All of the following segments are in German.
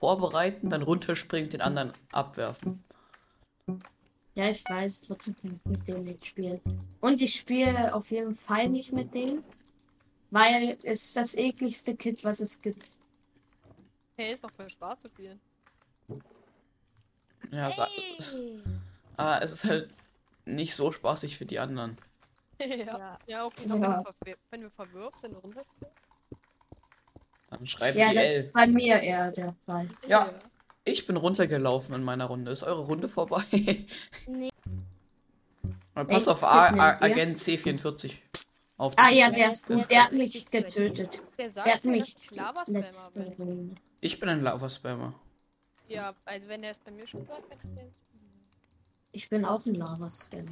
vorbereiten, dann runterspringen, den anderen abwerfen. Ja, ich weiß, trotzdem kann ich mit denen nicht spielen. Und ich spiele auf jeden Fall nicht mit denen, weil es ist das ekligste Kit, was es gibt. Hey, es macht voll Spaß zu spielen. Ja, Hey. aber es ist halt nicht so spaßig für die anderen. ja. Ja. okay. Ja. Wenn, wir verwir- wenn wir verwirft sind, runter. Dann schreiben Ja, die das L. ist bei mir eher der Fall. Ja. Ich bin runtergelaufen in meiner Runde. Ist eure Runde vorbei? Nee. Pass auf A A? Agent C44. Auf Ah ja, Das der, ist gut. der hat mich getötet. Der sagt Der hat mich letzte bin. Runde. Ich bin ein Lava-Spammer. Ja, also wenn der es bei mir schon sagt, ich bin auch ein Lava-Spammer.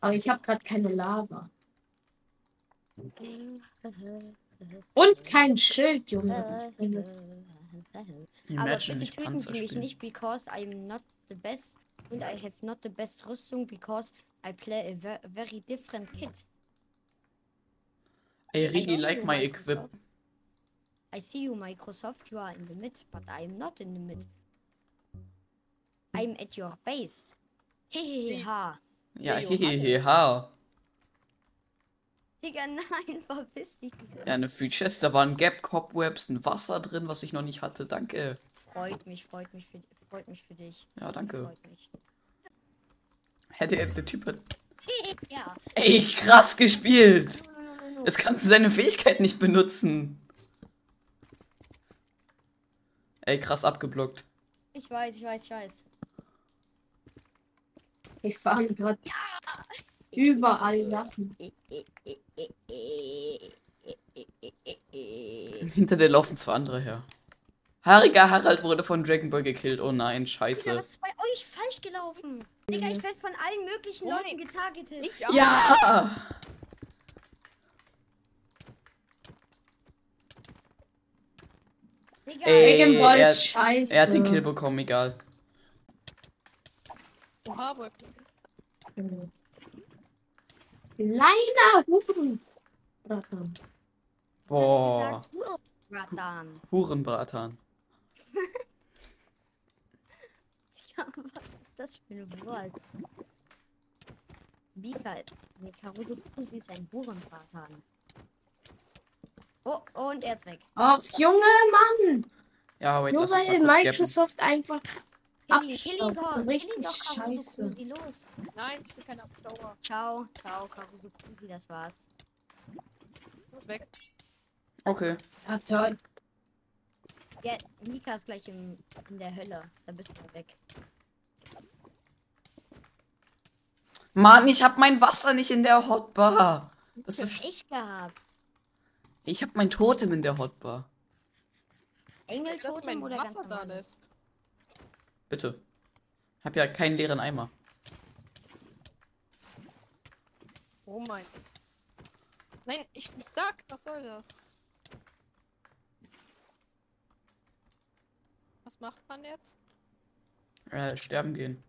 Aber ich habe gerade keine Lava. Und kein Schild, Junge. Ich bin das- Aber Imagine bitte nicht töten Panzer Sie mich spielen. nicht, because I'm not the best and I have not the best Rüstung, because I play a ve very different kit. I really see like my equip. I see you, Microsoft. You are in the mid, but I'm not in the mid. I'm at your base. Heheha. Ja, Der hehehe, ha. Digga, nein, verpiss dich. Ja, eine Free Chest, da waren Gap, Cobwebs, ein Wasser drin, was ich noch nicht hatte. Danke. Freut mich, freut mich für, freut mich für dich. Ja, danke. Freut mich. Hätte er, der Typ hat. Ja. Ey, krass gespielt! Jetzt kannst du seine Fähigkeit nicht benutzen. Ey, krass abgeblockt. Ich weiß, ich weiß, ich weiß. Ich fahre gerade überall Sachen. Hinter dir laufen zwei andere her. Haariger Harald wurde von Dragon Ball gekillt. Oh nein, Digga, scheiße. was ist bei euch falsch gelaufen? Digga, ich werde von allen möglichen Oh Leuten getargetet. Ich auch. Ja! Digga, Ey, Dragon Ball er- ist scheiße. Er hat den Kill bekommen, egal. Oha, Boy. Kleiner Hufen. Bratan. Boah, gesagt, du Bratan. Hurenbratan. Ja, was ist das für ein Wort? Bika, ne, Karuso Kusi ist ein Hurenbratan. Oh, und er ist weg. Ach, Junge Mann. Ja, wait, Nur weil. Microsoft einfach So Kill richtig scheiße. Nein, ich will keine Abstauer. Ciao, ciao, Karuso Kusi, das war's. Los, weg. Okay. Ja, toll. Ja, Mika ist gleich im, in der Hölle. Da bist du weg. Mann, ich hab mein Wasser nicht in der Hotbar. Das Das ist. Pech gehabt. Ich hab mein Totem in der Hotbar. Dass Engeltotem mein oder ganz Wasser da lässt. Bitte. Hab ja keinen leeren Eimer. Oh mein. Nein, ich bin stuck. Was soll das? Was macht man jetzt? Äh, sterben gehen.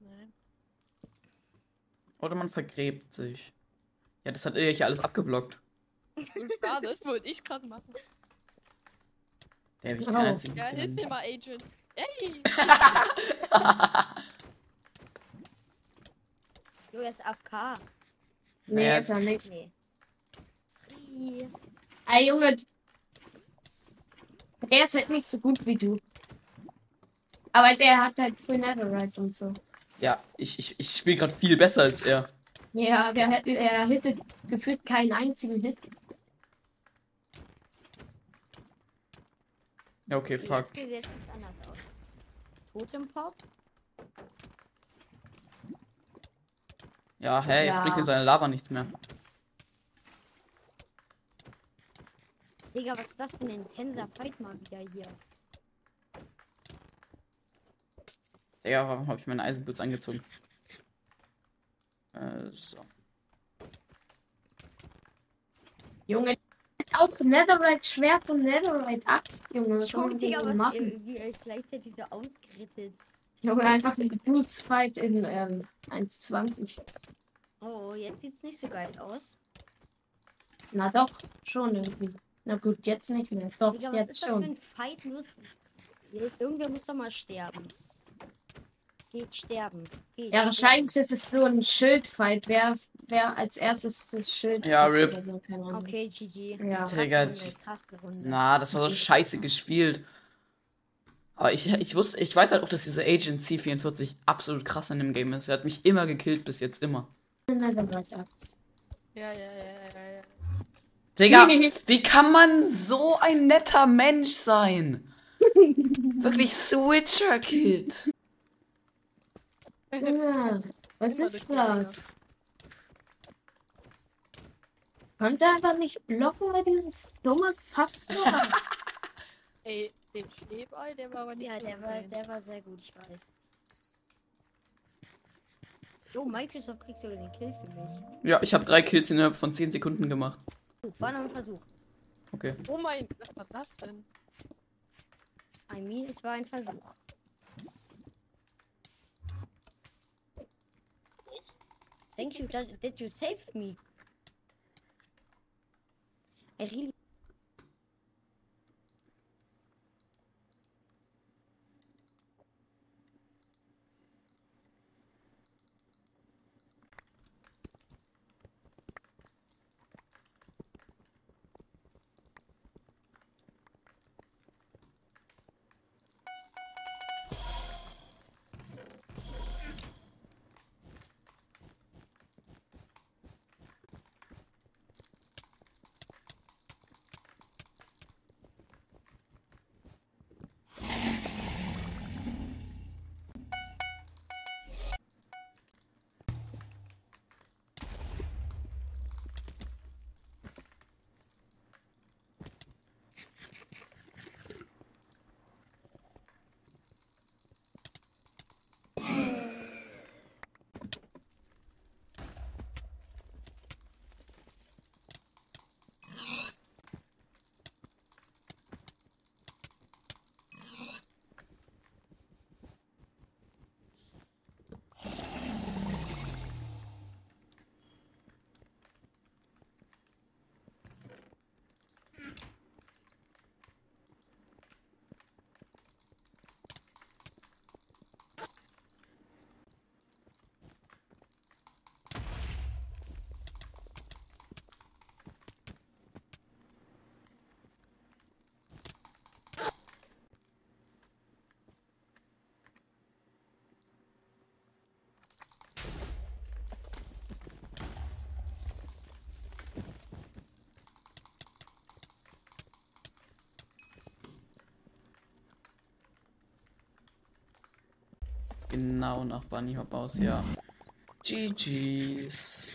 Nein. Oder man vergräbt sich. Ja, das hat Illich alles abgeblockt. Schade, das wollte ich gerade machen. Der hab ich Oh. keinen einzigen Ja, hilf mir mal, Agent. Ey! Jo, er ist AFK. Nee, Naja, ist er nicht. Nee. Ey, Junge. Der ist halt nicht so gut wie du. Aber der hat halt Full Netherite und so. Ja, ich, ich, ich spiele gerade viel besser als er. Ja, der, hat- er hittet gefühlt keinen einzigen Hit. Ja, okay, fuck. Jetzt ganz anders. Totempop? Ja, hä, jetzt Ja. bringt mir seine Lava nichts mehr. Digga, was ist das für ein intenser Fight mal wieder hier? Digga, warum habe ich meine Eisenboots angezogen? Äh, so. Junge, auch Netherite Schwert und Netherite Axt, Junge. Was soll man denn machen? wie euch gleichzeitig so ausgerittet. Junge, einfach ein Boots Fight in ähm, 1,20. Oh, jetzt sieht's nicht so geil aus. Na doch, schon irgendwie. Na gut, jetzt nicht mehr. Doch, Digga, jetzt schon. Fight? Muss... Irgendwer muss doch mal sterben. Geht sterben. Geht Ja, sterben. wahrscheinlich ist es so ein Schildfight. Wer, wer als erstes das Schild Ja, RIP. oder so, keine Ahnung. Okay, GG. Ja. Digga, krasse Runde. Na, das war so scheiße gespielt. Aber ich, ich wusste, ich weiß halt auch, dass diese Agent C44 absolut krass in dem Game ist. Er hat mich immer gekillt bis jetzt immer. Ja, ja, ja, ja, ja. Digga, wie kann man so ein netter Mensch sein? Wirklich Switcher Kid. Ja, was Immer ist das? Konnte er einfach nicht blocken bei dieses dumme Fass? Ey, den Schneeball, der war aber nicht Ja, so der war, der war sehr gut, ich weiß. Jo, Microsoft kriegt sogar den Kill für mich. Ja, ich habe drei Kills innerhalb von 10 Sekunden gemacht. Gut, war noch ein Versuch. Okay. Oh mein, was war das denn? I mean, es war ein Versuch. Thank you that, you saved me. I really Genau nach Bunny Hop aus, ja. GG's.